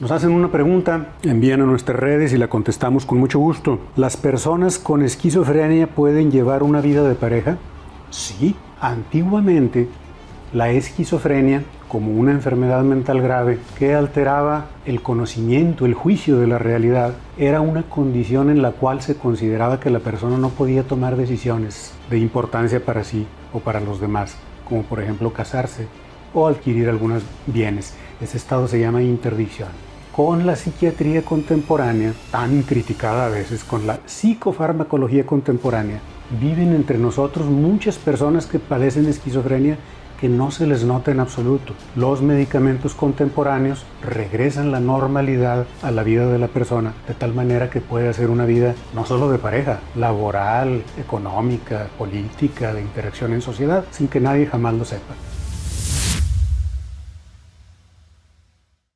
Nos hacen una pregunta, envían a nuestras redes y la contestamos con mucho gusto. ¿Las personas con esquizofrenia pueden llevar una vida de pareja? Sí, antiguamente la esquizofrenia como una enfermedad mental grave que alteraba el conocimiento, el juicio de la realidad, era una condición en la cual se consideraba que la persona no podía tomar decisiones de importancia para sí o para los demás, como por ejemplo casarse o adquirir algunos bienes. Ese estado se llama interdicción. Con la psiquiatría contemporánea, tan criticada a veces, con la psicofarmacología contemporánea, viven entre nosotros muchas personas que padecen esquizofrenia que no se les nota en absoluto. Los medicamentos contemporáneos regresan la normalidad a la vida de la persona de tal manera que puede hacer una vida no solo de pareja, laboral, económica, política, de interacción en sociedad, sin que nadie jamás lo sepa.